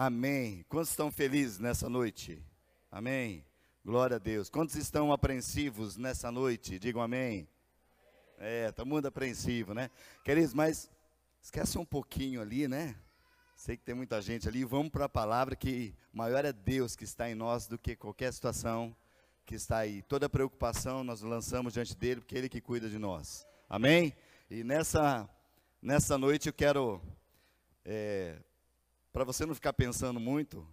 Amém. Quantos estão felizes nessa noite? Amém. Glória a Deus. Quantos estão apreensivos nessa noite? Digam amém. É, está muito apreensivo, né? Queridos, mas esquece um pouquinho ali, né? Sei que tem muita gente ali. Vamos para a palavra que maior é Deus que está em nós do que qualquer situação que está aí. Toda preocupação nós lançamos diante dele, porque é ele que cuida de nós. Amém? E nessa, nessa noite eu quero, é, para você não ficar pensando muito,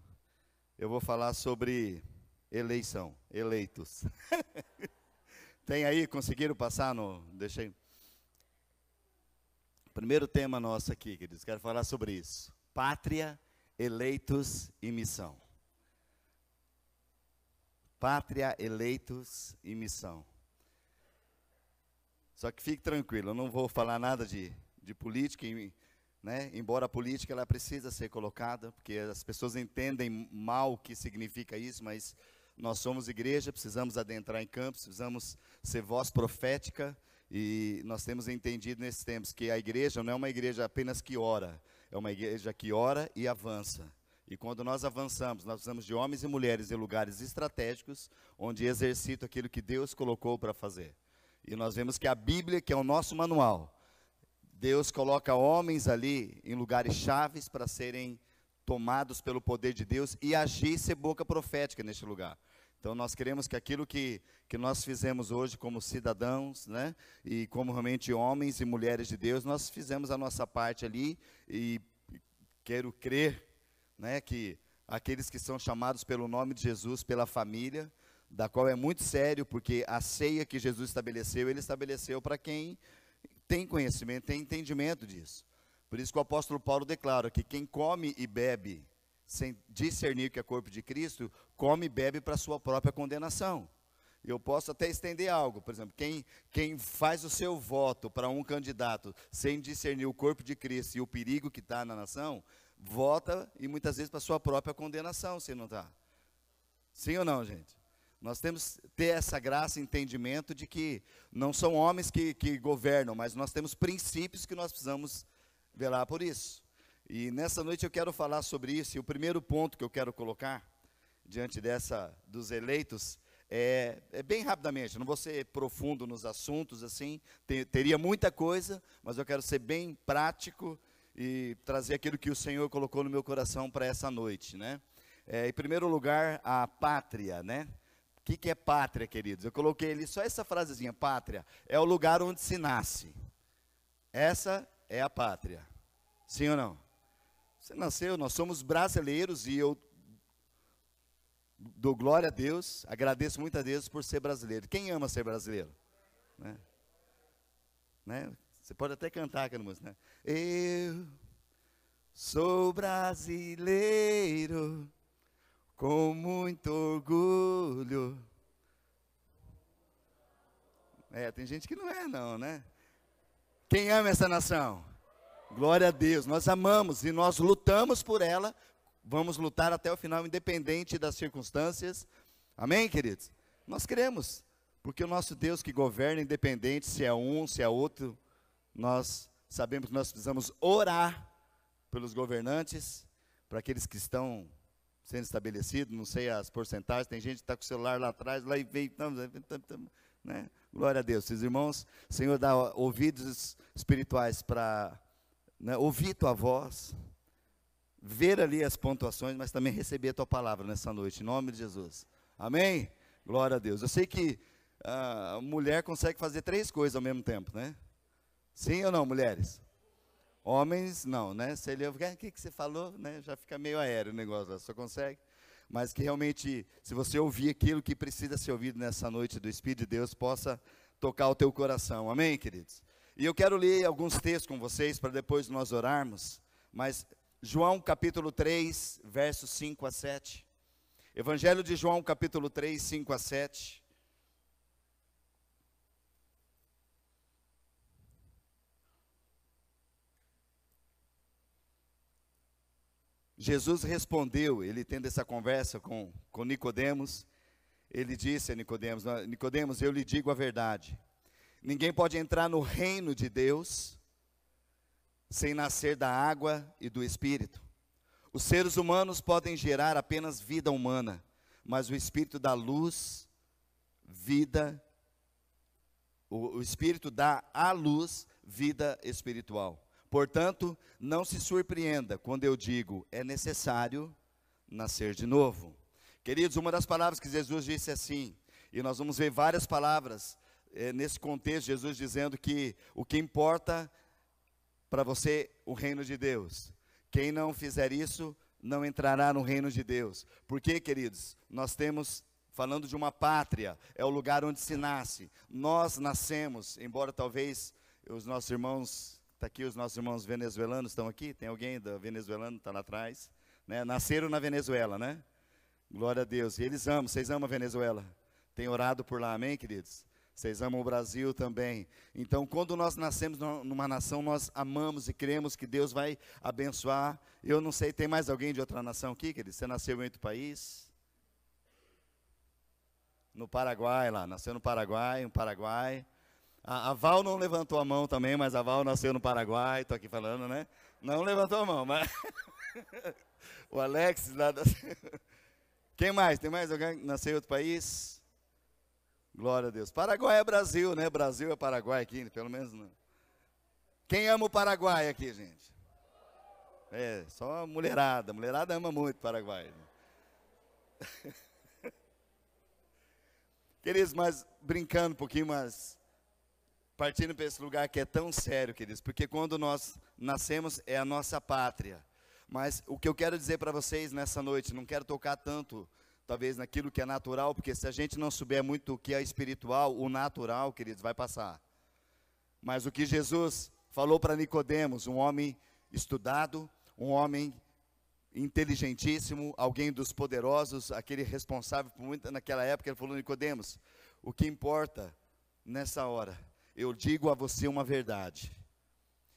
eu vou falar sobre eleição, eleitos. tem aí, conseguiram passar no. Deixei. Primeiro tema nosso aqui, queridos, quero falar sobre isso pátria, eleitos e missão. Pátria, eleitos e missão. Só que fique tranquilo, eu não vou falar nada de, de política, né? embora a política ela precisa ser colocada, porque as pessoas entendem mal o que significa isso, mas nós somos igreja, precisamos adentrar em campos, precisamos ser voz profética, e nós temos entendido nesses tempos que a igreja não é uma igreja apenas que ora, é uma igreja que ora e avança. E quando nós avançamos, nós precisamos de homens e mulheres em lugares estratégicos, onde exercitam aquilo que Deus colocou para fazer. E nós vemos que a Bíblia, que é o nosso manual, Deus coloca homens ali em lugares chaves para serem tomados pelo poder de Deus e agir ser boca profética neste lugar. Então nós queremos que aquilo que, que nós fizemos hoje como cidadãos, né, e como realmente homens e mulheres de Deus, nós fizemos a nossa parte ali e quero crer, né, que aqueles que são chamados pelo nome de Jesus, pela família, da qual é muito sério, porque a ceia que Jesus estabeleceu, ele estabeleceu para quem tem conhecimento, tem entendimento disso. Por isso que o apóstolo Paulo declara que quem come e bebe sem discernir que é corpo de Cristo, come e bebe para sua própria condenação. Eu posso até estender algo, por exemplo, quem, quem faz o seu voto para um candidato sem discernir o corpo de Cristo e o perigo que está na nação, vota e muitas vezes para sua própria condenação, se não está. Sim ou não, gente? Nós temos que ter essa graça e entendimento de que não são homens que, que governam, mas nós temos princípios que nós precisamos velar por isso. E nessa noite eu quero falar sobre isso. E o primeiro ponto que eu quero colocar diante dessa dos eleitos é, é bem rapidamente. Não vou ser profundo nos assuntos assim. Ter, teria muita coisa, mas eu quero ser bem prático e trazer aquilo que o Senhor colocou no meu coração para essa noite, né? É, em primeiro lugar, a pátria, né? O que, que é pátria, queridos? Eu coloquei ali só essa frasezinha, pátria, é o lugar onde se nasce. Essa é a pátria. Sim ou não? Você nasceu, nós somos brasileiros e eu dou glória a Deus, agradeço muito a Deus por ser brasileiro. Quem ama ser brasileiro? Né? Né? Você pode até cantar aquela música, né? Eu sou brasileiro com muito orgulho. É, tem gente que não é não, né? Quem ama essa nação? Glória a Deus. Nós amamos e nós lutamos por ela. Vamos lutar até o final, independente das circunstâncias. Amém, queridos? Nós queremos, porque o nosso Deus que governa, independente se é um, se é outro, nós sabemos que nós precisamos orar pelos governantes, para aqueles que estão sendo estabelecidos, não sei as porcentagens, tem gente que está com o celular lá atrás, lá e veio, né? Glória a Deus. Seus irmãos, Senhor, dá ouvidos espirituais para né, ouvir tua voz, ver ali as pontuações, mas também receber a tua palavra nessa noite, em nome de Jesus. Amém? Glória a Deus. Eu sei que a mulher consegue fazer três coisas ao mesmo tempo, né? Sim ou não, mulheres? Homens, não, né? Se ele o que, que você falou, né? Já fica meio aéreo o negócio, só consegue. Mas que realmente, se você ouvir aquilo que precisa ser ouvido nessa noite do Espírito de Deus, possa tocar o teu coração. Amém, queridos? E eu quero ler alguns textos com vocês para depois nós orarmos, mas João capítulo 3, versos 5 a 7. Evangelho de João capítulo 3, 5 a 7. Jesus respondeu, ele tendo essa conversa com, com Nicodemos, ele disse a Nicodemos, Nicodemos, eu lhe digo a verdade. Ninguém pode entrar no reino de Deus sem nascer da água e do Espírito. Os seres humanos podem gerar apenas vida humana, mas o espírito da luz, vida, o, o espírito dá à luz vida espiritual. Portanto, não se surpreenda quando eu digo é necessário nascer de novo. Queridos, uma das palavras que Jesus disse assim, e nós vamos ver várias palavras é, nesse contexto, Jesus dizendo que o que importa para você o reino de Deus. Quem não fizer isso não entrará no reino de Deus. Porque, queridos, nós temos falando de uma pátria, é o lugar onde se nasce. Nós nascemos, embora talvez os nossos irmãos, está aqui os nossos irmãos venezuelanos estão aqui, tem alguém da venezuelano está lá atrás, né? Nasceram na Venezuela, né? Glória a Deus. E eles amam, vocês amam a Venezuela? Tem orado por lá, amém, queridos? Vocês amam o Brasil também. Então, quando nós nascemos numa nação, nós amamos e cremos que Deus vai abençoar. Eu não sei, tem mais alguém de outra nação aqui, querido? Você nasceu em outro país? No Paraguai, lá. Nasceu no Paraguai, no Paraguai. A, a Val não levantou a mão também, mas a Val nasceu no Paraguai, estou aqui falando, né? Não levantou a mão, mas... o Alex lá da... Quem mais? Tem mais alguém que nasceu em outro país? Glória a Deus. Paraguai é Brasil, né? Brasil é Paraguai aqui, pelo menos não. Quem ama o Paraguai aqui, gente? É, só a mulherada. A mulherada ama muito o Paraguai. Né? queridos, mas brincando um pouquinho, mas partindo para esse lugar que é tão sério, queridos, porque quando nós nascemos é a nossa pátria. Mas o que eu quero dizer para vocês nessa noite, não quero tocar tanto talvez naquilo que é natural, porque se a gente não souber muito o que é espiritual, o natural, queridos, vai passar. Mas o que Jesus falou para Nicodemos, um homem estudado, um homem inteligentíssimo, alguém dos poderosos, aquele responsável por muito naquela época, ele falou Nicodemos, o que importa nessa hora, eu digo a você uma verdade.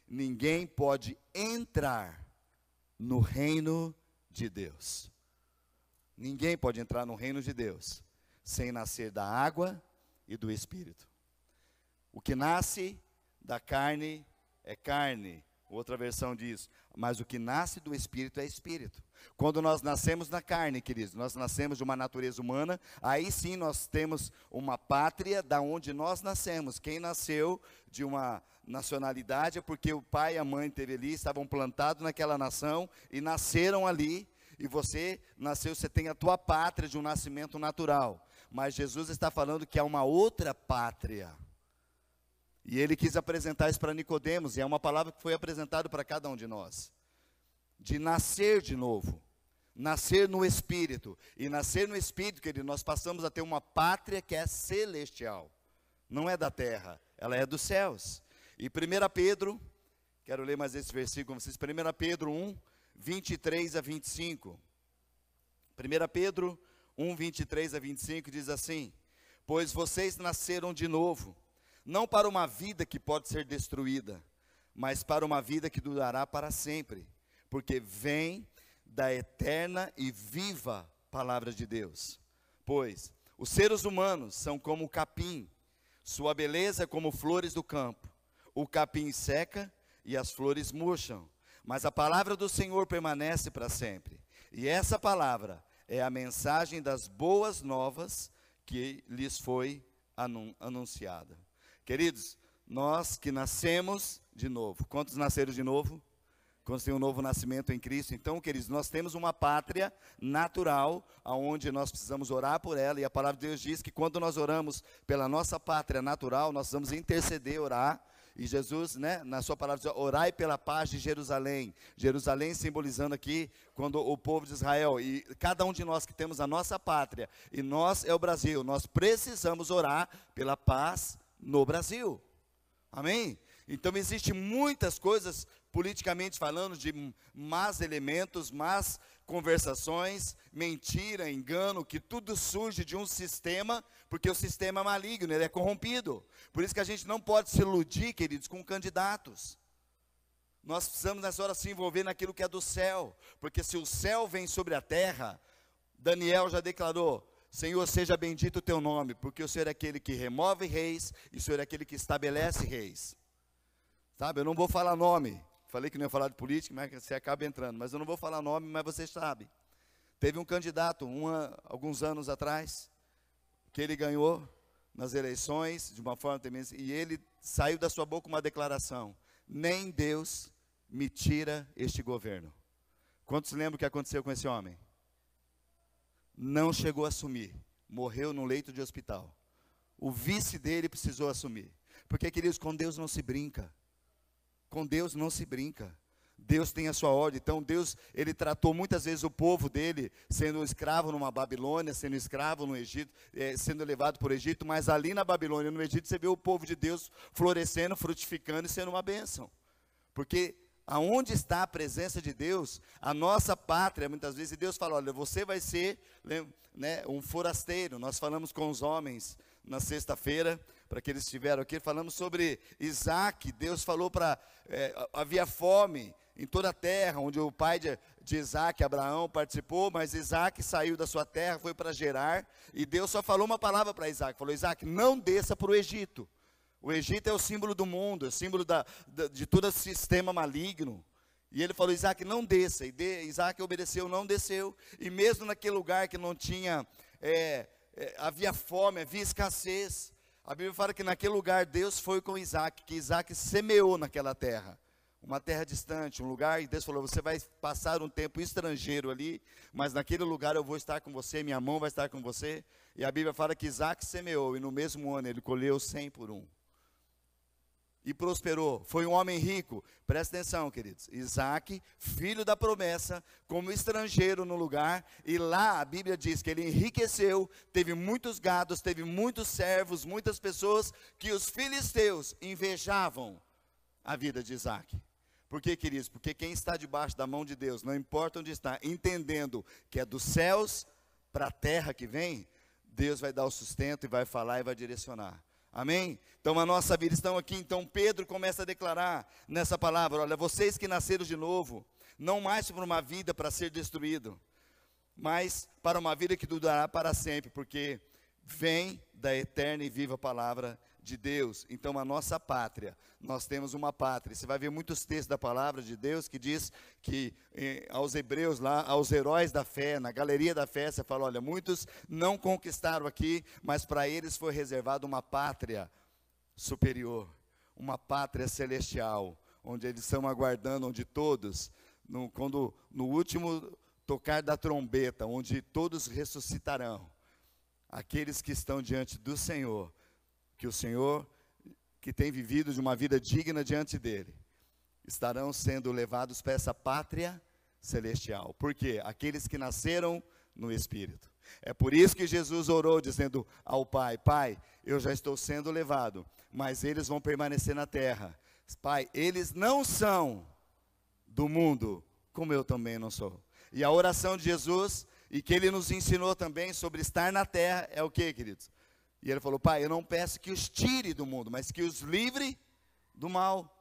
Ninguém pode entrar no reino de Deus Ninguém pode entrar no reino de Deus sem nascer da água e do espírito. O que nasce da carne é carne. Outra versão diz, mas o que nasce do espírito é espírito. Quando nós nascemos na carne, queridos, nós nascemos de uma natureza humana, aí sim nós temos uma pátria da onde nós nascemos. Quem nasceu de uma nacionalidade é porque o pai e a mãe teve ali, estavam plantados naquela nação e nasceram ali e você nasceu, você tem a tua pátria de um nascimento natural. Mas Jesus está falando que há uma outra pátria. E ele quis apresentar isso para Nicodemos, e é uma palavra que foi apresentada para cada um de nós. De nascer de novo. Nascer no Espírito. E nascer no Espírito, querido, nós passamos a ter uma pátria que é celestial. Não é da terra, ela é dos céus. E 1 Pedro, quero ler mais esse versículo com vocês, 1 Pedro 1, 23 a 25. 1 Pedro 1, 23 a 25 diz assim: Pois vocês nasceram de novo, não para uma vida que pode ser destruída, mas para uma vida que durará para sempre, porque vem da eterna e viva palavra de Deus. Pois os seres humanos são como o capim, sua beleza é como flores do campo. O capim seca e as flores murcham mas a palavra do Senhor permanece para sempre. E essa palavra é a mensagem das boas novas que lhes foi anunciada. Queridos, nós que nascemos de novo, quantos nasceram de novo? Quantos têm um novo nascimento em Cristo? Então, queridos, nós temos uma pátria natural, aonde nós precisamos orar por ela, e a palavra de Deus diz que quando nós oramos pela nossa pátria natural, nós vamos interceder, orar e Jesus, né, na sua palavra, diz, orai pela paz de Jerusalém. Jerusalém simbolizando aqui quando o povo de Israel e cada um de nós que temos a nossa pátria, e nós é o Brasil, nós precisamos orar pela paz no Brasil. Amém? Então existe muitas coisas politicamente falando de más elementos, más conversações, mentira, engano, que tudo surge de um sistema, porque o sistema é maligno, ele é corrompido. Por isso que a gente não pode se iludir, queridos, com candidatos. Nós precisamos nessa hora se envolver naquilo que é do céu, porque se o céu vem sobre a terra, Daniel já declarou: Senhor, seja bendito o teu nome, porque o Senhor é aquele que remove reis e o Senhor é aquele que estabelece reis. Sabe, eu não vou falar nome, falei que não ia falar de política, mas você acaba entrando. Mas eu não vou falar nome, mas você sabe. Teve um candidato, uma, alguns anos atrás, que ele ganhou nas eleições, de uma forma tremenda, e ele saiu da sua boca uma declaração: Nem Deus me tira este governo. Quantos lembram o que aconteceu com esse homem? Não chegou a assumir, morreu no leito de hospital. O vice dele precisou assumir. Porque, queridos, com Deus não se brinca. Com Deus não se brinca. Deus tem a sua ordem. Então Deus, ele tratou muitas vezes o povo dele sendo escravo numa Babilônia, sendo escravo no Egito, é, sendo levado por Egito, mas ali na Babilônia, no Egito, você vê o povo de Deus florescendo, frutificando e sendo uma bênção. Porque aonde está a presença de Deus, a nossa pátria, muitas vezes, Deus fala, olha, você vai ser né, um forasteiro. Nós falamos com os homens na sexta-feira, para que eles estiveram aqui, falamos sobre Isaac, Deus falou para, é, havia fome, em toda a terra, onde o pai de, de Isaac, Abraão, participou, mas Isaac saiu da sua terra, foi para Gerar, e Deus só falou uma palavra para Isaac: falou, Isaac, não desça para o Egito. O Egito é o símbolo do mundo, é o símbolo da, da, de todo esse sistema maligno. E ele falou: Isaac, não desça. E de, Isaac obedeceu, não desceu. E mesmo naquele lugar que não tinha, é, é, havia fome, havia escassez. A Bíblia fala que naquele lugar Deus foi com Isaac, que Isaac semeou naquela terra uma terra distante, um lugar, e Deus falou: você vai passar um tempo estrangeiro ali, mas naquele lugar eu vou estar com você, minha mão vai estar com você. E a Bíblia fala que Isaac semeou, e no mesmo ano ele colheu cem por um. E prosperou, foi um homem rico. Presta atenção, queridos. Isaac, filho da promessa, como estrangeiro no lugar, e lá a Bíblia diz que ele enriqueceu, teve muitos gados, teve muitos servos, muitas pessoas que os filisteus invejavam a vida de Isaac. Por que, queridos? Porque quem está debaixo da mão de Deus, não importa onde está, entendendo que é dos céus para a terra que vem, Deus vai dar o sustento e vai falar e vai direcionar. Amém? Então a nossa vida estão aqui. Então Pedro começa a declarar nessa palavra: olha, vocês que nasceram de novo, não mais para uma vida para ser destruído, mas para uma vida que durará para sempre, porque vem da eterna e viva palavra de Deus. Então, a nossa pátria, nós temos uma pátria. Você vai ver muitos textos da palavra de Deus que diz que eh, aos hebreus lá, aos heróis da fé, na galeria da fé, você fala: olha, muitos não conquistaram aqui, mas para eles foi reservada uma pátria superior, uma pátria celestial, onde eles estão aguardando, onde todos, no, quando no último tocar da trombeta, onde todos ressuscitarão, aqueles que estão diante do Senhor que o Senhor, que tem vivido de uma vida digna diante dele, estarão sendo levados para essa pátria celestial. Por quê? Aqueles que nasceram no Espírito. É por isso que Jesus orou, dizendo ao Pai: Pai, eu já estou sendo levado, mas eles vão permanecer na terra. Pai, eles não são do mundo, como eu também não sou. E a oração de Jesus, e que ele nos ensinou também sobre estar na terra, é o que, queridos? E ele falou: Pai, eu não peço que os tire do mundo, mas que os livre do mal.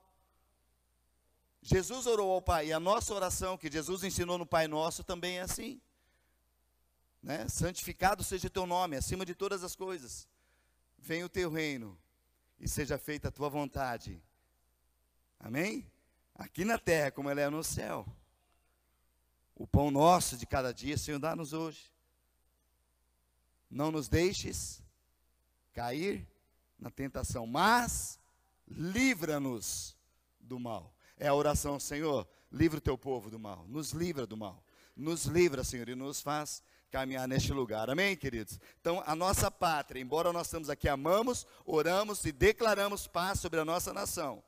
Jesus orou ao Pai, e a nossa oração que Jesus ensinou no Pai Nosso também é assim. Né? Santificado seja o teu nome, acima de todas as coisas. Venha o teu reino e seja feita a tua vontade. Amém? Aqui na terra, como ela é no céu. O pão nosso de cada dia, Senhor, dá-nos hoje. Não nos deixes cair na tentação, mas livra-nos do mal. É a oração, Senhor, livra o teu povo do mal, nos livra do mal, nos livra, Senhor, e nos faz caminhar neste lugar. Amém, queridos? Então, a nossa pátria, embora nós estamos aqui, amamos, oramos e declaramos paz sobre a nossa nação.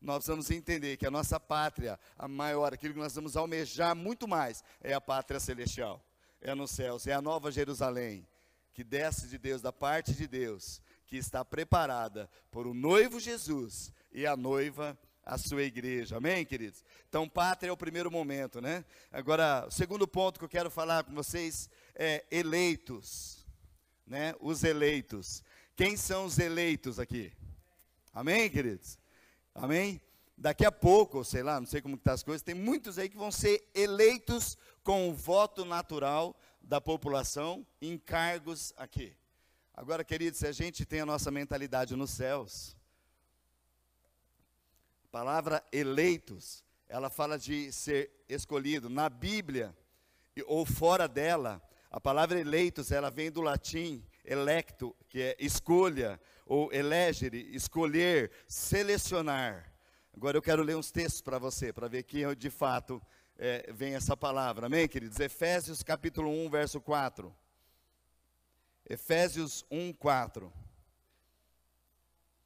Nós precisamos entender que a nossa pátria, a maior, aquilo que nós vamos almejar muito mais, é a pátria celestial. É nos céus, é a nova Jerusalém que desce de Deus, da parte de Deus, que está preparada por o noivo Jesus e a noiva, a sua igreja. Amém, queridos? Então, pátria é o primeiro momento, né? Agora, o segundo ponto que eu quero falar com vocês é eleitos, né? Os eleitos. Quem são os eleitos aqui? Amém, queridos? Amém? Daqui a pouco, sei lá, não sei como estão tá as coisas, tem muitos aí que vão ser eleitos com o voto natural da população em cargos aqui. Agora, queridos, se a gente tem a nossa mentalidade nos céus, a palavra eleitos ela fala de ser escolhido. Na Bíblia, ou fora dela, a palavra eleitos, ela vem do latim electo, que é escolha, ou elegere, escolher, selecionar. Agora eu quero ler uns textos para você, para ver que de fato é, vem essa palavra. Amém, queridos? Efésios capítulo 1, verso 4. Efésios 1, 4.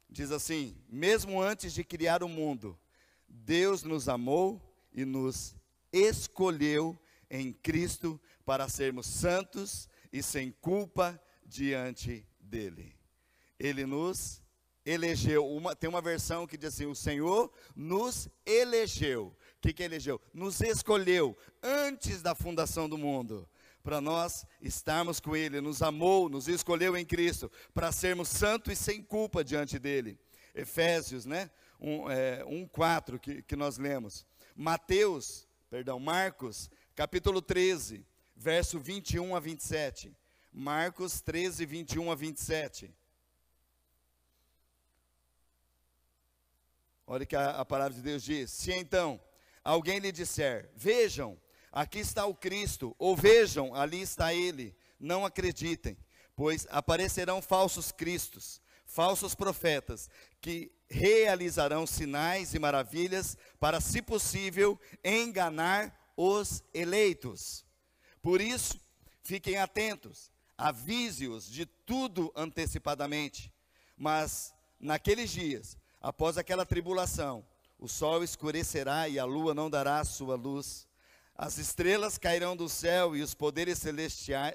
Diz assim: Mesmo antes de criar o mundo, Deus nos amou e nos escolheu em Cristo para sermos santos e sem culpa diante dele. Ele nos elegeu. Uma, tem uma versão que diz assim: o Senhor nos elegeu. Que, que elegeu? Nos escolheu antes da fundação do mundo. Para nós estarmos com Ele, nos amou, nos escolheu em Cristo, para sermos santos e sem culpa diante dele. Efésios, né? 1, é, 1 4 que, que nós lemos. Mateus, perdão, Marcos, capítulo 13, verso 21 a 27. Marcos 13, 21 a 27. Olha que a, a palavra de Deus diz. Se então alguém lhe disser, vejam, aqui está o Cristo, ou vejam, ali está ele, não acreditem, pois aparecerão falsos cristos, falsos profetas, que realizarão sinais e maravilhas para, se possível, enganar os eleitos. Por isso, fiquem atentos, avise-os de tudo antecipadamente. Mas naqueles dias, após aquela tribulação, o sol escurecerá e a lua não dará sua luz. As estrelas cairão do céu e os poderes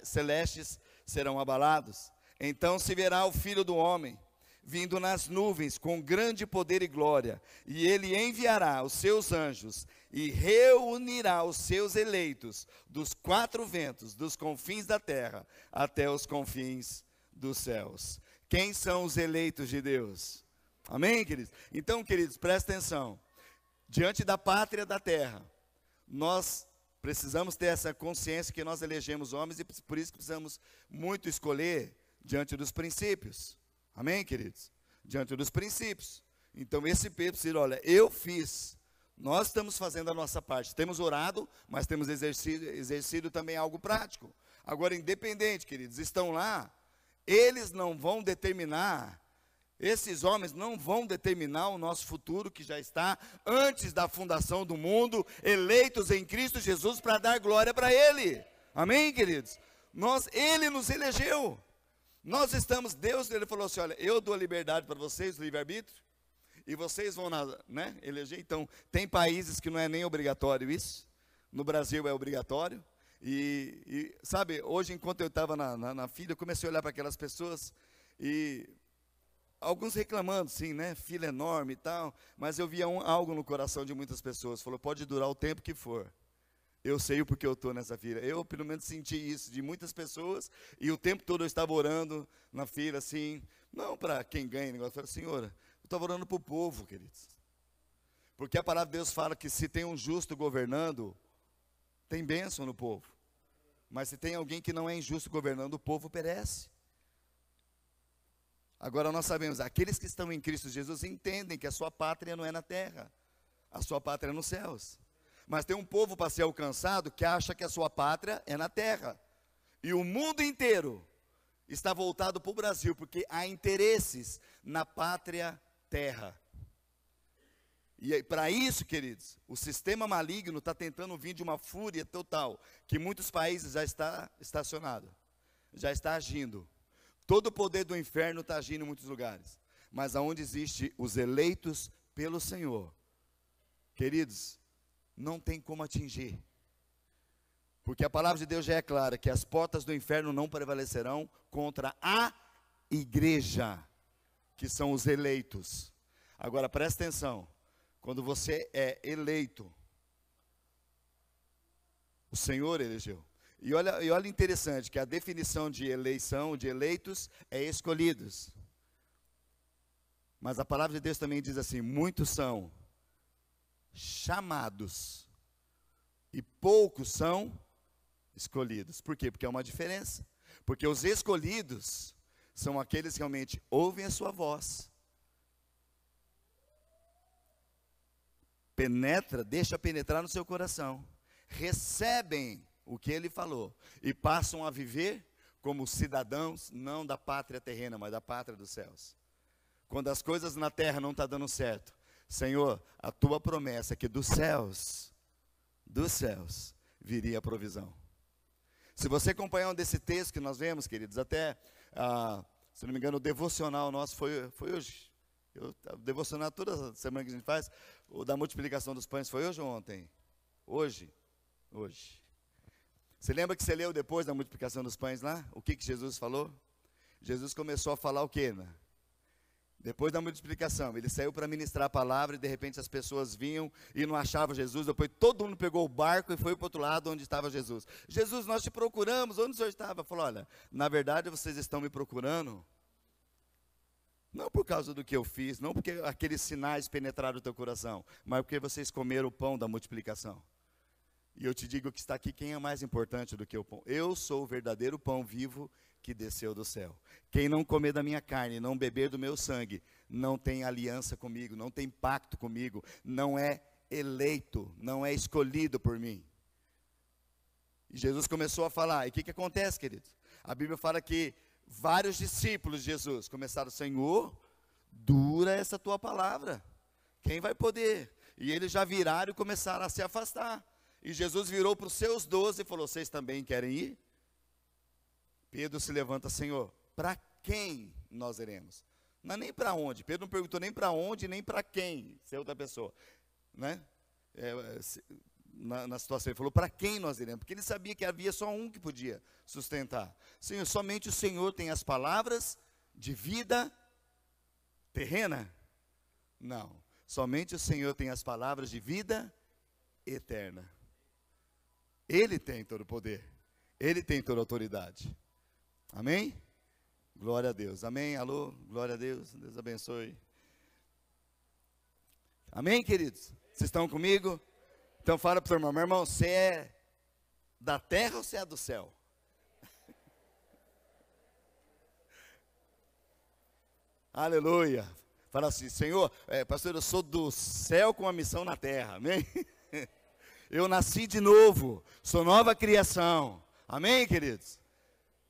celestes serão abalados. Então se verá o filho do homem vindo nas nuvens com grande poder e glória, e ele enviará os seus anjos e reunirá os seus eleitos dos quatro ventos, dos confins da terra até os confins dos céus. Quem são os eleitos de Deus? Amém, queridos? Então, queridos, presta atenção. Diante da pátria da terra, nós precisamos ter essa consciência que nós elegemos homens e por isso precisamos muito escolher diante dos princípios. Amém, queridos? Diante dos princípios. Então, esse princípio, olha, eu fiz. Nós estamos fazendo a nossa parte. Temos orado, mas temos exercido, exercido também algo prático. Agora, independente, queridos, estão lá, eles não vão determinar, esses homens não vão determinar o nosso futuro que já está antes da fundação do mundo, eleitos em Cristo Jesus para dar glória para Ele. Amém, queridos? Nós, Ele nos elegeu. Nós estamos, Deus, ele falou assim: olha, eu dou a liberdade para vocês, livre-arbítrio, e vocês vão né, eleger. Então, tem países que não é nem obrigatório isso, no Brasil é obrigatório. E, e sabe, hoje, enquanto eu estava na, na, na fila, eu comecei a olhar para aquelas pessoas e alguns reclamando, sim, né? Fila enorme e tal, mas eu via um, algo no coração de muitas pessoas. Falou, pode durar o tempo que for. Eu sei o porquê eu estou nessa fila. Eu, pelo menos, senti isso de muitas pessoas. E o tempo todo eu estava orando na fila, assim. Não para quem ganha negócio. Eu falei, Senhor, eu estava orando para o povo, queridos. Porque a palavra de Deus fala que se tem um justo governando, tem bênção no povo. Mas se tem alguém que não é injusto governando, o povo perece. Agora nós sabemos, aqueles que estão em Cristo Jesus entendem que a sua pátria não é na terra, a sua pátria é nos céus. Mas tem um povo para ser alcançado que acha que a sua pátria é na terra. E o mundo inteiro está voltado para o Brasil, porque há interesses na pátria terra. E para isso, queridos, o sistema maligno está tentando vir de uma fúria total, que muitos países já está estacionado, já está agindo. Todo o poder do inferno está agindo em muitos lugares. Mas aonde existe os eleitos pelo Senhor, queridos, não tem como atingir. Porque a palavra de Deus já é clara que as portas do inferno não prevalecerão contra a igreja, que são os eleitos. Agora presta atenção, quando você é eleito, o Senhor elegeu. E olha, e olha interessante que a definição de eleição, de eleitos, é escolhidos. Mas a palavra de Deus também diz assim: muitos são chamados e poucos são escolhidos. Por quê? Porque é uma diferença. Porque os escolhidos são aqueles que realmente ouvem a sua voz, penetra, deixa penetrar no seu coração, recebem o que ele falou e passam a viver como cidadãos, não da pátria terrena, mas da pátria dos céus. Quando as coisas na terra não estão tá dando certo, Senhor, a tua promessa é que dos céus, dos céus, viria a provisão. Se você acompanhar um desse texto que nós vemos, queridos, até, ah, se não me engano, o devocional nosso foi, foi hoje. Eu, devocional toda semana que a gente faz, o da multiplicação dos pães foi hoje ou ontem? Hoje. Hoje. Você lembra que você leu depois da multiplicação dos pães lá? O que, que Jesus falou? Jesus começou a falar o quê? Né? Depois da multiplicação, ele saiu para ministrar a palavra e de repente as pessoas vinham e não achavam Jesus. Depois todo mundo pegou o barco e foi para o outro lado onde estava Jesus. Jesus, nós te procuramos, onde o senhor estava? Falou: Olha, na verdade vocês estão me procurando, não por causa do que eu fiz, não porque aqueles sinais penetraram o teu coração, mas porque vocês comeram o pão da multiplicação. E eu te digo que está aqui quem é mais importante do que o pão. Eu sou o verdadeiro pão vivo que desceu do céu. Quem não comer da minha carne, não beber do meu sangue, não tem aliança comigo, não tem pacto comigo, não é eleito, não é escolhido por mim. E Jesus começou a falar. E o que, que acontece, queridos? A Bíblia fala que vários discípulos de Jesus começaram, Senhor, dura essa tua palavra. Quem vai poder? E eles já viraram e começaram a se afastar. E Jesus virou para os seus doze e falou: Vocês também querem ir? Pedro se levanta, Senhor, para quem nós iremos? Não é nem para onde. Pedro não perguntou nem para onde, nem para quem, se é outra pessoa. Né? É, se, na, na, situação, ele falou, para quem nós iremos? Porque ele sabia que havia só um que podia sustentar. Senhor, somente o Senhor tem as palavras de vida terrena? Não. Somente o Senhor tem as palavras de vida eterna. Ele tem todo o poder. Ele tem toda a autoridade. Amém? Glória a Deus. Amém? Alô? Glória a Deus. Deus abençoe. Amém, queridos? Vocês estão comigo? Então fala para o seu irmão, meu irmão, você é da terra ou você é do céu? Aleluia. Fala assim, Senhor, é, pastor, eu sou do céu com a missão na terra. Amém? Eu nasci de novo, sou nova criação. Amém, queridos?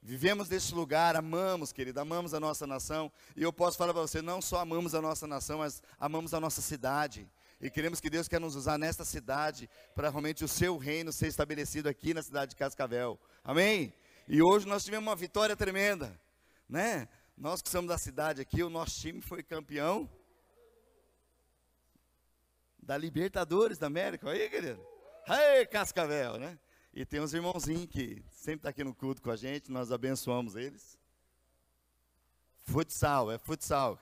Vivemos nesse lugar, amamos, querido, amamos a nossa nação. E eu posso falar para você, não só amamos a nossa nação, mas amamos a nossa cidade. E queremos que Deus quer nos usar nesta cidade para realmente o seu reino ser estabelecido aqui na cidade de Cascavel. Amém? E hoje nós tivemos uma vitória tremenda, né? Nós que somos da cidade aqui, o nosso time foi campeão da Libertadores da América. Aí, querido. Ei, Cascavel, né? E tem uns irmãozinhos que sempre estão tá aqui no culto com a gente, nós abençoamos eles. Futsal, é futsal.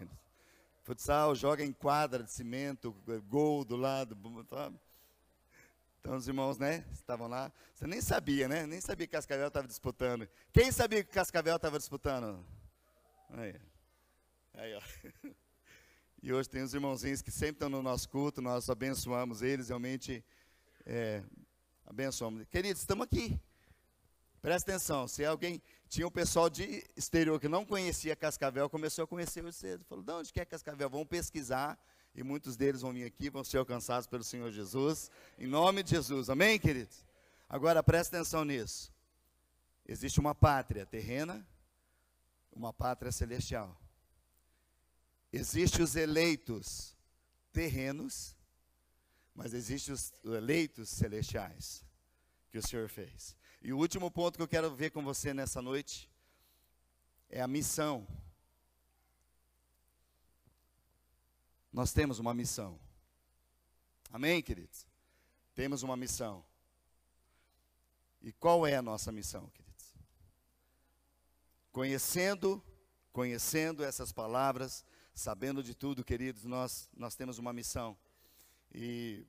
Futsal, joga em quadra de cimento, gol do lado. Tá? Então os irmãos, né, estavam lá. Você nem sabia, né? Nem sabia que Cascavel estava disputando. Quem sabia que Cascavel estava disputando? Aí. Aí, ó. E hoje tem os irmãozinhos que sempre estão no nosso culto, nós abençoamos eles, realmente é, abençoamos. Queridos, estamos aqui. Presta atenção, se alguém, tinha um pessoal de exterior que não conhecia Cascavel, começou a conhecer hoje cedo. Falou, de onde que é Cascavel? Vão pesquisar, e muitos deles vão vir aqui, vão ser alcançados pelo Senhor Jesus, em nome de Jesus, amém, queridos? Agora, presta atenção nisso. Existe uma pátria terrena, uma pátria celestial. Existem os eleitos terrenos mas existem os eleitos celestiais que o Senhor fez. E o último ponto que eu quero ver com você nessa noite é a missão. Nós temos uma missão. Amém, queridos? Temos uma missão. E qual é a nossa missão, queridos? Conhecendo, conhecendo essas palavras, sabendo de tudo, queridos, nós nós temos uma missão. E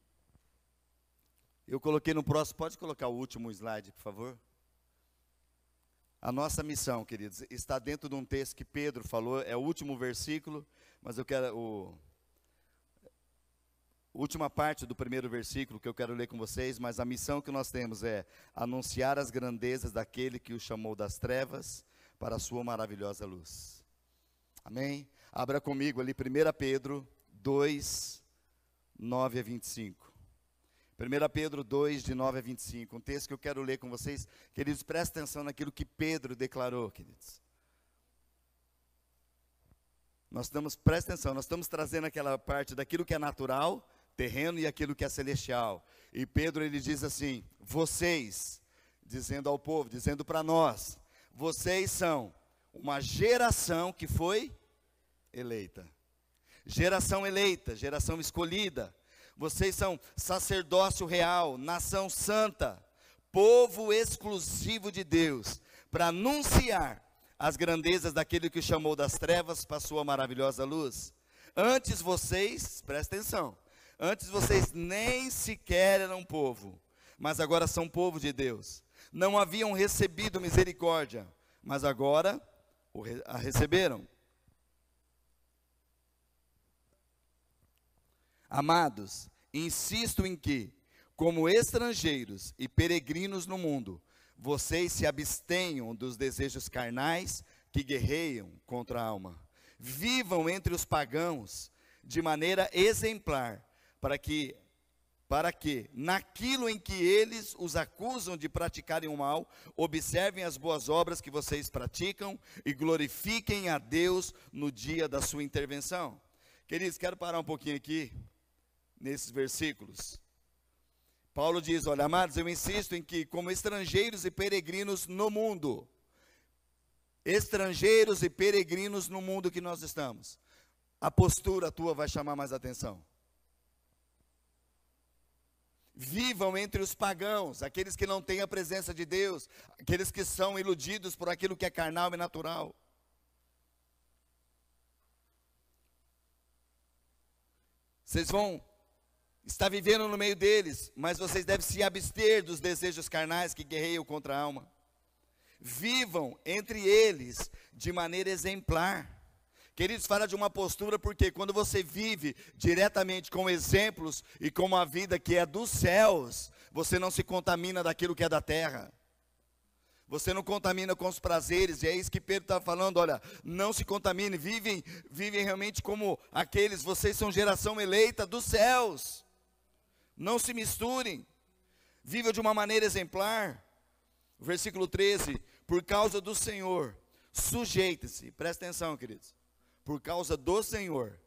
eu coloquei no próximo, pode colocar o último slide, por favor? A nossa missão, queridos, está dentro de um texto que Pedro falou, é o último versículo, mas eu quero o última parte do primeiro versículo que eu quero ler com vocês, mas a missão que nós temos é anunciar as grandezas daquele que o chamou das trevas para a sua maravilhosa luz. Amém? Abra comigo ali 1 Pedro 2 9 a 25. 1 Pedro 2, de 9 a 25, um texto que eu quero ler com vocês. Queridos, prestem atenção naquilo que Pedro declarou, queridos. Nós estamos, presta atenção, nós estamos trazendo aquela parte daquilo que é natural, terreno, e aquilo que é celestial. E Pedro ele diz assim: vocês, dizendo ao povo, dizendo para nós, vocês são uma geração que foi eleita. Geração eleita, geração escolhida. Vocês são sacerdócio real, nação santa, povo exclusivo de Deus, para anunciar as grandezas daquele que chamou das trevas para a sua maravilhosa luz. Antes vocês, presta atenção, antes vocês nem sequer eram povo, mas agora são povo de Deus. Não haviam recebido misericórdia, mas agora a receberam. Amados, insisto em que, como estrangeiros e peregrinos no mundo, vocês se abstenham dos desejos carnais que guerreiam contra a alma. Vivam entre os pagãos de maneira exemplar, para que para que, naquilo em que eles os acusam de praticarem o mal, observem as boas obras que vocês praticam e glorifiquem a Deus no dia da sua intervenção. Queridos, quero parar um pouquinho aqui, nesses versículos. Paulo diz: Olha, amados, eu insisto em que, como estrangeiros e peregrinos no mundo, estrangeiros e peregrinos no mundo que nós estamos, a postura tua vai chamar mais atenção. Vivam entre os pagãos, aqueles que não têm a presença de Deus, aqueles que são iludidos por aquilo que é carnal e natural. Vocês vão está vivendo no meio deles, mas vocês devem se abster dos desejos carnais que guerreiam contra a alma. Vivam entre eles de maneira exemplar. Queridos, fala de uma postura, porque quando você vive diretamente com exemplos e com uma vida que é dos céus, você não se contamina daquilo que é da terra. Você não contamina com os prazeres, e é isso que Pedro está falando, olha, não se contamine, vivem, vivem realmente como aqueles, vocês são geração eleita dos céus não se misturem, viva de uma maneira exemplar. Versículo 13: Por causa do Senhor, sujeitem-se, presta atenção, queridos. Por causa do Senhor,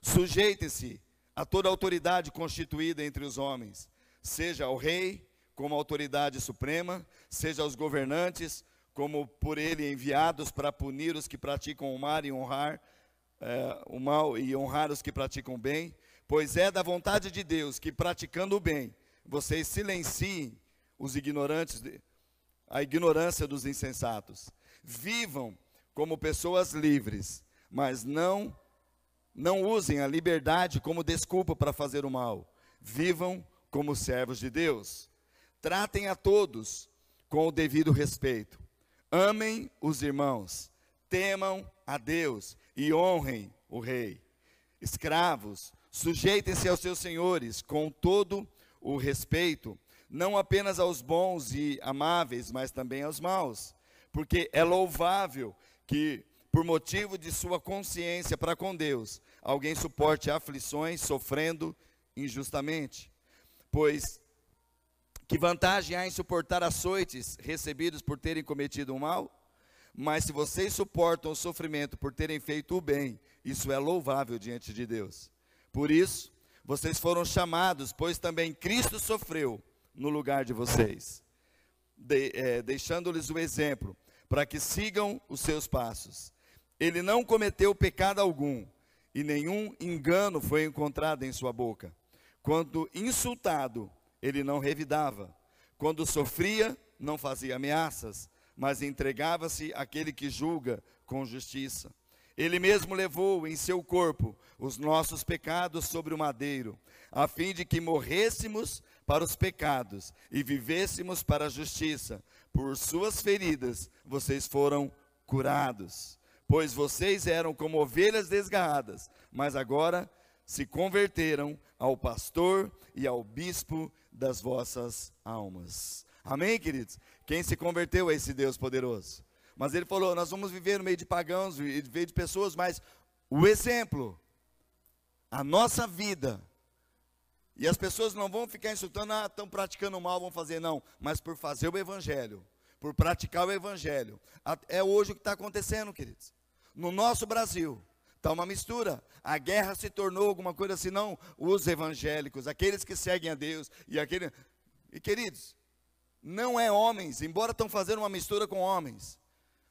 sujeitem-se a toda autoridade constituída entre os homens, seja ao rei como autoridade suprema, seja aos governantes como por ele enviados para punir os que praticam o mal e honrar é, o mal e honrar os que praticam o bem, Pois é da vontade de Deus que, praticando o bem, vocês silenciem os ignorantes, a ignorância dos insensatos. Vivam como pessoas livres, mas não não usem a liberdade como desculpa para fazer o mal. Vivam como servos de Deus. Tratem a todos com o devido respeito. Amem os irmãos, temam a Deus e honrem o rei. Escravos, Sujeitem-se aos seus senhores com todo o respeito, não apenas aos bons e amáveis, mas também aos maus, porque é louvável que, por motivo de sua consciência para com Deus, alguém suporte aflições sofrendo injustamente. Pois que vantagem há em suportar açoites recebidos por terem cometido o mal? Mas se vocês suportam o sofrimento por terem feito o bem, isso é louvável diante de Deus. Por isso, vocês foram chamados, pois também Cristo sofreu no lugar de vocês, de, é, deixando-lhes o exemplo, para que sigam os seus passos. Ele não cometeu pecado algum, e nenhum engano foi encontrado em sua boca. Quando insultado, ele não revidava. Quando sofria, não fazia ameaças, mas entregava-se àquele que julga com justiça. Ele mesmo levou em seu corpo os nossos pecados sobre o madeiro, a fim de que morrêssemos para os pecados e vivêssemos para a justiça. Por suas feridas vocês foram curados. Pois vocês eram como ovelhas desgarradas, mas agora se converteram ao pastor e ao bispo das vossas almas. Amém, queridos? Quem se converteu a esse Deus poderoso? Mas ele falou: nós vamos viver no meio de pagãos, no meio de pessoas, mas o exemplo, a nossa vida E as pessoas não vão ficar insultando, ah, estão praticando mal, vão fazer, não. Mas por fazer o evangelho, por praticar o evangelho. É hoje o que está acontecendo, queridos. No nosso Brasil, está uma mistura. A guerra se tornou alguma coisa assim, não os evangélicos, aqueles que seguem a Deus e aquele. E queridos, não é homens, embora estão fazendo uma mistura com homens,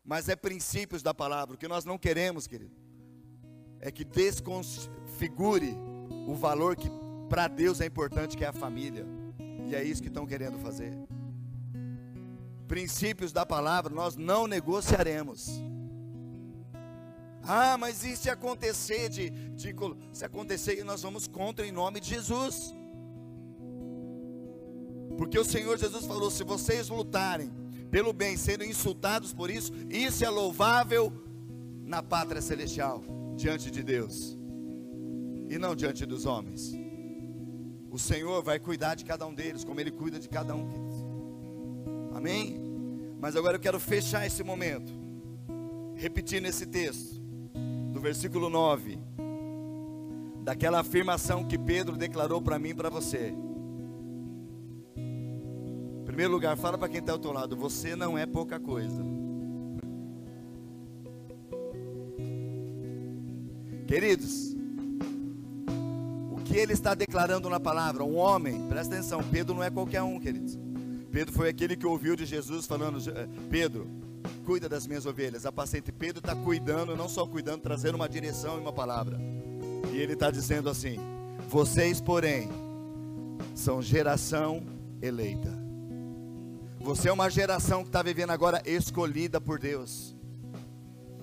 mas é princípios da palavra. O que nós não queremos, querido, é que desconfigure o valor que para Deus é importante, que é a família. E é isso que estão querendo fazer. Princípios da palavra nós não negociaremos. Ah, mas e se acontecer de, de se acontecer, nós vamos contra em nome de Jesus. Porque o Senhor Jesus falou: se vocês lutarem pelo bem, sendo insultados por isso, isso é louvável na pátria celestial, diante de Deus, e não diante dos homens. O Senhor vai cuidar de cada um deles, como Ele cuida de cada um deles. Amém? Mas agora eu quero fechar esse momento, repetindo esse texto, do versículo 9, daquela afirmação que Pedro declarou para mim e para você. Primeiro lugar, fala para quem está ao teu lado: você não é pouca coisa. Queridos, que ele está declarando na palavra. Um homem, presta atenção, Pedro não é qualquer um, queridos. Pedro foi aquele que ouviu de Jesus falando: Pedro, cuida das minhas ovelhas, apacente. Pedro está cuidando, não só cuidando, trazendo uma direção e uma palavra. E ele está dizendo assim: Vocês, porém, são geração eleita. Você é uma geração que está vivendo agora escolhida por Deus.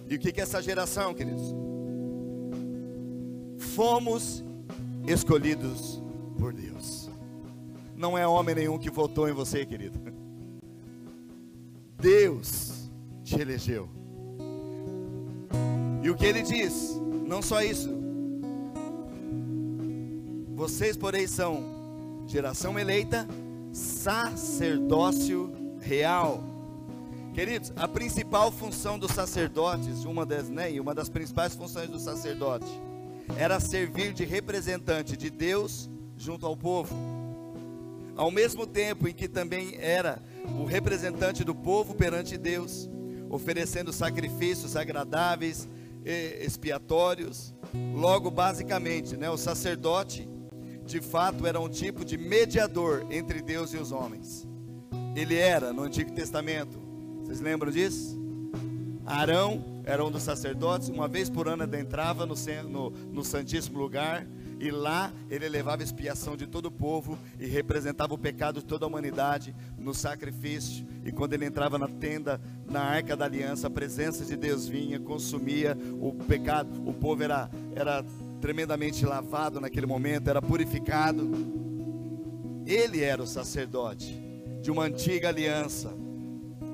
E o que, é essa geração, queridos? Fomos escolhidos por Deus. Não é homem nenhum que votou em você, querido. Deus te elegeu. E o que ele diz? Não só isso. Vocês, porém, são geração eleita, sacerdócio real. Queridos, a principal função dos sacerdotes, uma das, né, uma das principais funções do sacerdote, era servir de representante de Deus junto ao povo. Ao mesmo tempo em que também era o representante do povo perante Deus, oferecendo sacrifícios agradáveis, expiatórios. Logo, basicamente, né, o sacerdote, de fato, era um tipo de mediador entre Deus e os homens. Ele era no Antigo Testamento. Vocês lembram disso? Arão era um dos sacerdotes, uma vez por ano adentrava no, no, no Santíssimo Lugar, e lá ele levava expiação de todo o povo e representava o pecado de toda a humanidade no sacrifício. E quando ele entrava na tenda, na arca da aliança, a presença de Deus vinha, consumia o pecado. O povo era, era tremendamente lavado naquele momento, era purificado. Ele era o sacerdote de uma antiga aliança.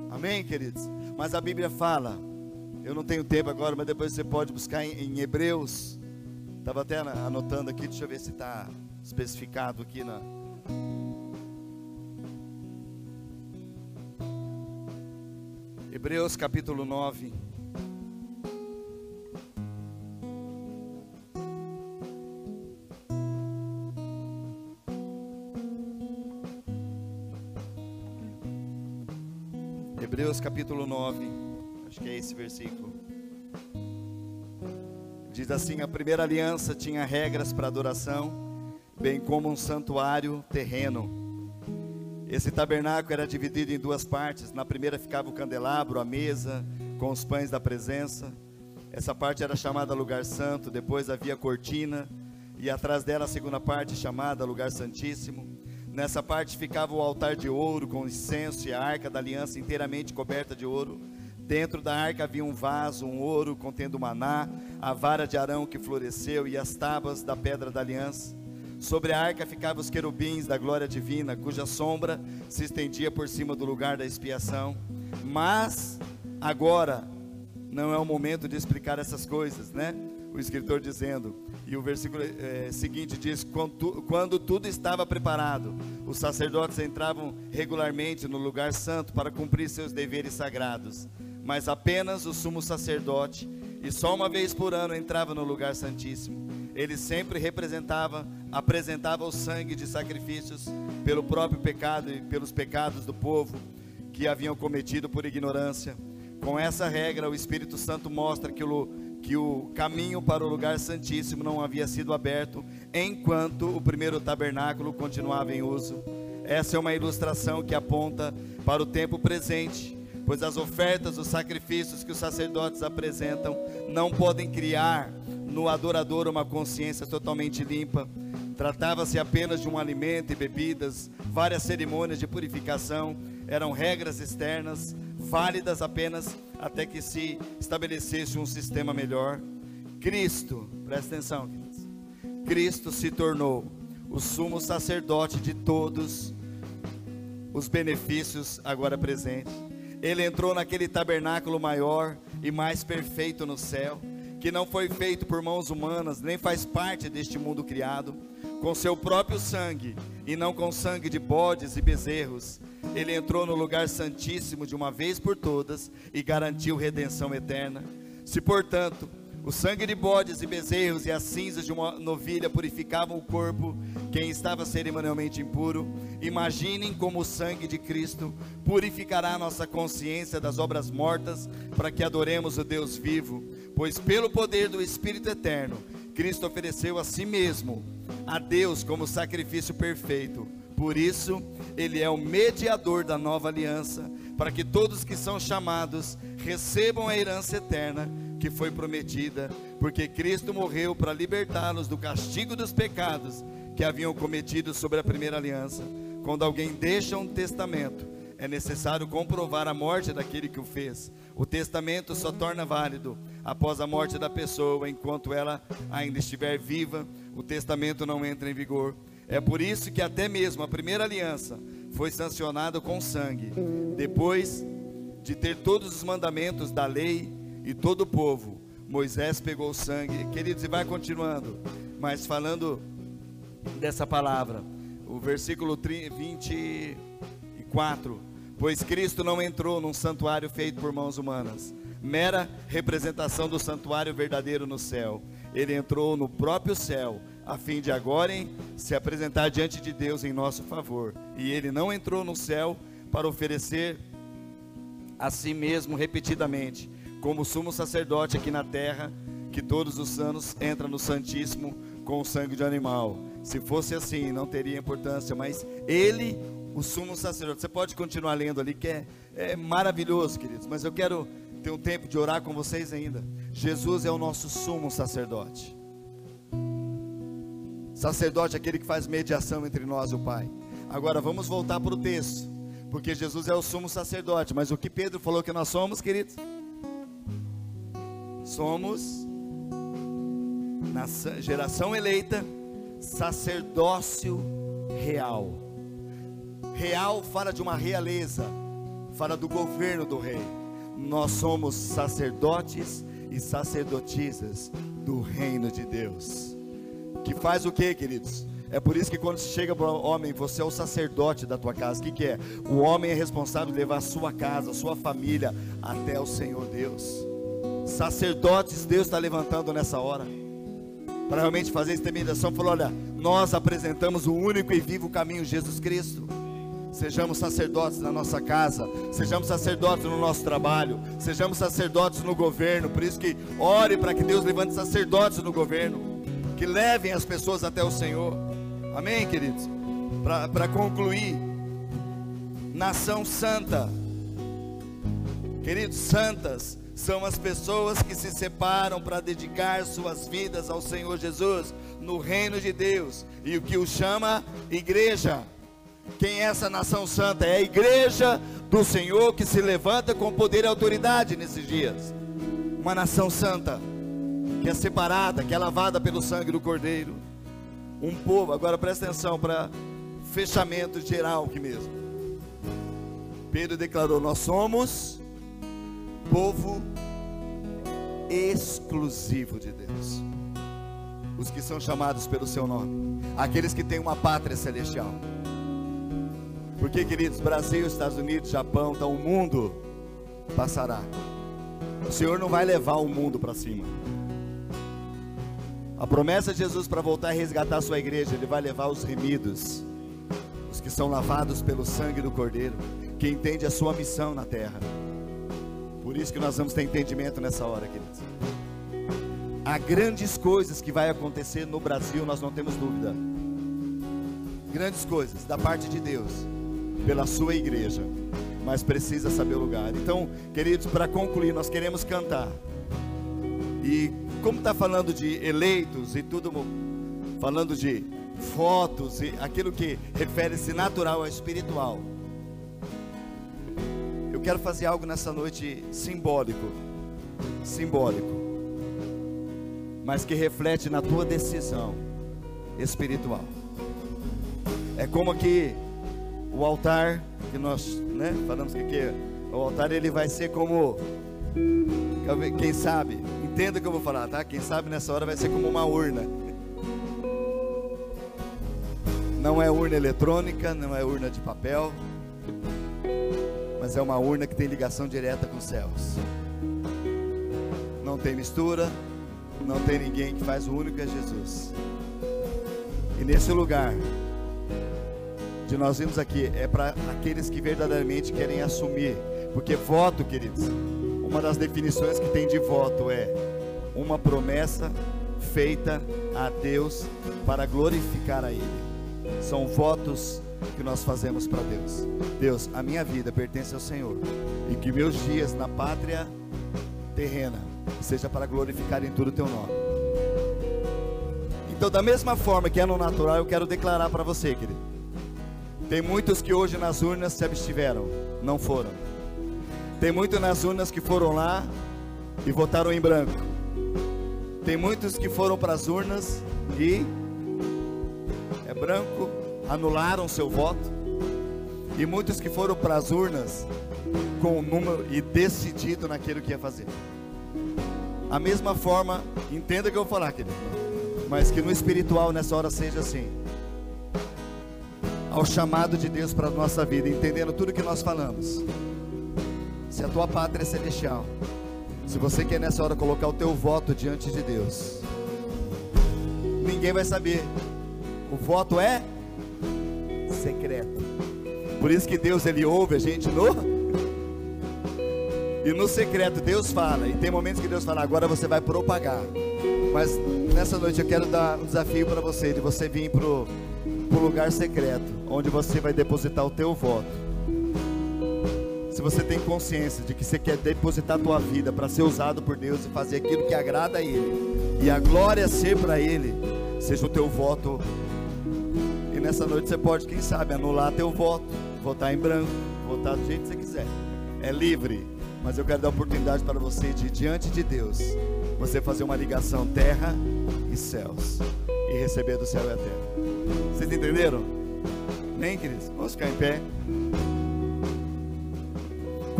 Amém, queridos? Mas a Bíblia fala eu não tenho tempo agora, mas depois você pode buscar em, em Hebreus. Estava até anotando aqui, deixa eu ver se está especificado aqui na. Hebreus capítulo 9. Hebreus capítulo 9 acho que é esse versículo. Diz assim: a primeira aliança tinha regras para adoração, bem como um santuário terreno. Esse tabernáculo era dividido em duas partes. Na primeira ficava o candelabro, a mesa com os pães da presença. Essa parte era chamada lugar santo. Depois havia cortina e atrás dela a segunda parte chamada lugar santíssimo. Nessa parte ficava o altar de ouro com incenso e a arca da aliança inteiramente coberta de ouro. Dentro da arca havia um vaso, um ouro contendo maná, a vara de Arão que floresceu e as tábuas da pedra da aliança. Sobre a arca ficavam os querubins da glória divina, cuja sombra se estendia por cima do lugar da expiação. Mas agora não é o momento de explicar essas coisas, né? O escritor dizendo, e o versículo é, seguinte diz: quando, quando tudo estava preparado, os sacerdotes entravam regularmente no lugar santo para cumprir seus deveres sagrados mas apenas o sumo sacerdote, e só uma vez por ano entrava no lugar santíssimo. Ele sempre representava apresentava o sangue de sacrifícios pelo próprio pecado e pelos pecados do povo que haviam cometido por ignorância. Com essa regra, o Espírito Santo mostra que o, que o caminho para o lugar santíssimo não havia sido aberto enquanto o primeiro tabernáculo continuava em uso. Essa é uma ilustração que aponta para o tempo presente, pois as ofertas, os sacrifícios que os sacerdotes apresentam não podem criar no adorador uma consciência totalmente limpa. Tratava-se apenas de um alimento e bebidas, várias cerimônias de purificação, eram regras externas, válidas apenas até que se estabelecesse um sistema melhor. Cristo, presta atenção. Cristo se tornou o sumo sacerdote de todos os benefícios agora presentes. Ele entrou naquele tabernáculo maior e mais perfeito no céu, que não foi feito por mãos humanas, nem faz parte deste mundo criado, com seu próprio sangue e não com sangue de bodes e bezerros. Ele entrou no lugar santíssimo de uma vez por todas e garantiu redenção eterna. Se, portanto, o sangue de bodes e bezerros e as cinzas de uma novilha purificavam o corpo, quem estava cerimonialmente impuro. Imaginem como o sangue de Cristo purificará nossa consciência das obras mortas, para que adoremos o Deus vivo, pois pelo poder do Espírito eterno, Cristo ofereceu a si mesmo a Deus como sacrifício perfeito. Por isso, ele é o mediador da nova aliança, para que todos que são chamados recebam a herança eterna que foi prometida, porque Cristo morreu para libertá-los do castigo dos pecados que haviam cometido sobre a primeira aliança. Quando alguém deixa um testamento, é necessário comprovar a morte daquele que o fez. O testamento só torna válido após a morte da pessoa, enquanto ela ainda estiver viva, o testamento não entra em vigor. É por isso que até mesmo a primeira aliança foi sancionada com sangue. Depois de ter todos os mandamentos da lei e todo o povo. Moisés pegou sangue, queridos, e vai continuando, mas falando dessa palavra, o versículo 24: Pois Cristo não entrou num santuário feito por mãos humanas, mera representação do santuário verdadeiro no céu. Ele entrou no próprio céu, a fim de agora hein, se apresentar diante de Deus em nosso favor. E ele não entrou no céu para oferecer a si mesmo repetidamente como sumo sacerdote aqui na terra, que todos os anos entra no Santíssimo com o sangue de animal. Se fosse assim, não teria importância, mas ele, o sumo sacerdote, você pode continuar lendo ali, que é, é maravilhoso, queridos, mas eu quero ter um tempo de orar com vocês ainda. Jesus é o nosso sumo sacerdote. Sacerdote é aquele que faz mediação entre nós e o Pai. Agora vamos voltar para o texto, porque Jesus é o sumo sacerdote, mas o que Pedro falou que nós somos, queridos? Somos, na geração eleita, sacerdócio real. Real fala de uma realeza, fala do governo do rei. Nós somos sacerdotes e sacerdotisas do reino de Deus. Que faz o que, queridos? É por isso que quando se chega para o homem, você é o sacerdote da tua casa. O que, que é? O homem é responsável de levar a sua casa, a sua família até o Senhor Deus. Sacerdotes Deus está levantando nessa hora. Para realmente fazer essa intermediação, falou: olha, nós apresentamos o único e vivo caminho, Jesus Cristo. Sejamos sacerdotes na nossa casa, sejamos sacerdotes no nosso trabalho, sejamos sacerdotes no governo. Por isso que ore para que Deus levante sacerdotes no governo, que levem as pessoas até o Senhor. Amém, queridos? Para concluir, nação santa, queridos, santas, são as pessoas que se separam para dedicar suas vidas ao Senhor Jesus no reino de Deus e o que o chama igreja. Quem é essa nação santa? É a igreja do Senhor que se levanta com poder e autoridade nesses dias. Uma nação santa, que é separada, que é lavada pelo sangue do Cordeiro. Um povo, agora presta atenção para fechamento geral aqui mesmo. Pedro declarou: Nós somos povo exclusivo de Deus. Os que são chamados pelo seu nome, aqueles que têm uma pátria celestial. Porque, queridos, Brasil, Estados Unidos, Japão, então o mundo passará. O Senhor não vai levar o mundo para cima. A promessa de Jesus para voltar e resgatar a sua igreja, ele vai levar os remidos, os que são lavados pelo sangue do Cordeiro, que entende a sua missão na terra. Por isso que nós vamos ter entendimento nessa hora, queridos. Há grandes coisas que vai acontecer no Brasil, nós não temos dúvida. Grandes coisas da parte de Deus, pela sua igreja, mas precisa saber o lugar. Então, queridos, para concluir, nós queremos cantar. E como está falando de eleitos e tudo, falando de fotos e aquilo que refere-se natural ao espiritual. Eu quero fazer algo nessa noite simbólico, simbólico, mas que reflete na tua decisão espiritual. É como que o altar que nós, né, falamos que aqui, o altar ele vai ser como quem sabe, entenda o que eu vou falar, tá? Quem sabe nessa hora vai ser como uma urna. Não é urna eletrônica, não é urna de papel, mas é uma urna que tem ligação direta com os céus. Não tem mistura, não tem ninguém que faz o único é Jesus. E nesse lugar de nós vimos aqui é para aqueles que verdadeiramente querem assumir, porque voto, queridos, uma das definições que tem de voto é uma promessa feita a Deus para glorificar a Ele. São votos que nós fazemos para Deus. Deus, a minha vida pertence ao Senhor e que meus dias na pátria terrena seja para glorificar em tudo o teu nome. Então, da mesma forma que é no natural, eu quero declarar para você, querido. Tem muitos que hoje nas urnas se abstiveram, não foram. Tem muitos nas urnas que foram lá e votaram em branco. Tem muitos que foram para as urnas e é branco, anularam seu voto. E muitos que foram para as urnas com o número e decidido naquilo que ia fazer. A mesma forma, entenda o que eu vou falar, querido. Mas que no espiritual nessa hora seja assim. Ao chamado de Deus para a nossa vida, entendendo tudo que nós falamos se a tua pátria é celestial, se você quer nessa hora colocar o teu voto diante de Deus, ninguém vai saber. O voto é secreto. Por isso que Deus ele ouve a gente no e no secreto Deus fala, e tem momentos que Deus fala, agora você vai propagar. Mas nessa noite eu quero dar um desafio para você, de você vir para o lugar secreto, onde você vai depositar o teu voto se você tem consciência de que você quer depositar a tua vida para ser usado por Deus e fazer aquilo que agrada a Ele, e a glória ser para Ele, seja o teu voto. E nessa noite você pode, quem sabe, anular teu voto, votar em branco, votar do jeito que você quiser. É livre, mas eu quero dar oportunidade para você de diante de Deus, você fazer uma ligação terra e céus e receber do céu e a terra. Vocês entenderam? Nem, queridos? Vamos ficar em pé.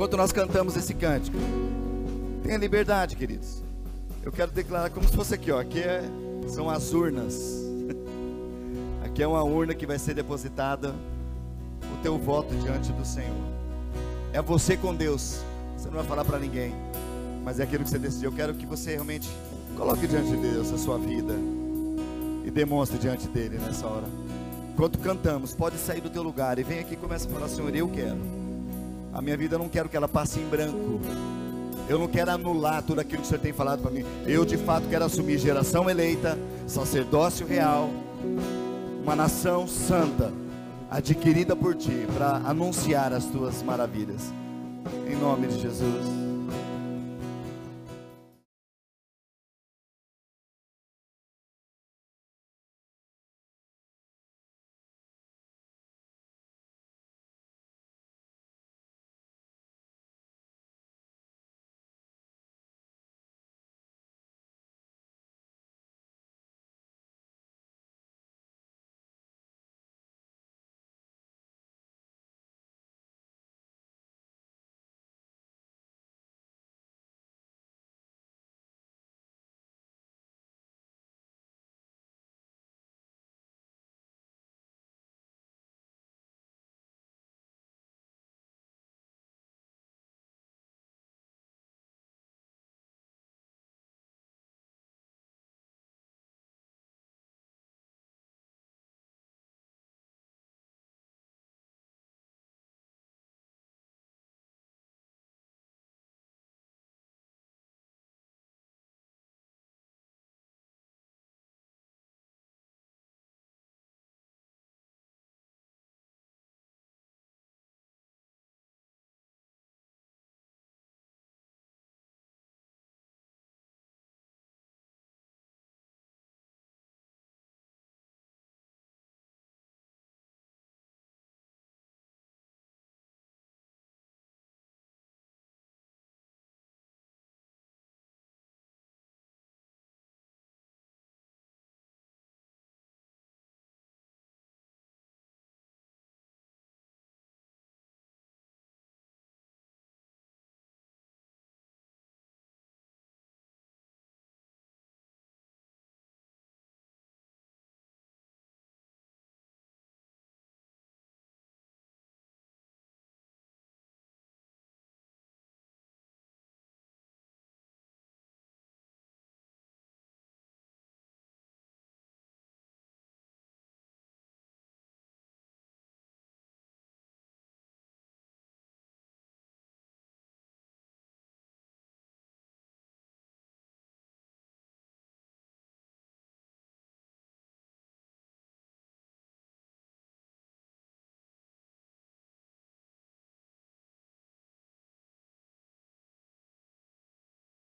Enquanto nós cantamos esse cântico, tenha liberdade, queridos. Eu quero declarar como se fosse aqui, ó. Aqui é, são as urnas. Aqui é uma urna que vai ser depositada o teu voto diante do Senhor. É você com Deus. Você não vai falar para ninguém, mas é aquilo que você decidiu. Eu quero que você realmente coloque diante de Deus a sua vida e demonstre diante dele nessa hora. Enquanto cantamos, pode sair do teu lugar e vem aqui e começa a falar, Senhor, eu quero. A minha vida eu não quero que ela passe em branco. Eu não quero anular tudo aquilo que o Senhor tem falado para mim. Eu de fato quero assumir geração eleita, sacerdócio real, uma nação santa, adquirida por ti, para anunciar as tuas maravilhas. Em nome de Jesus.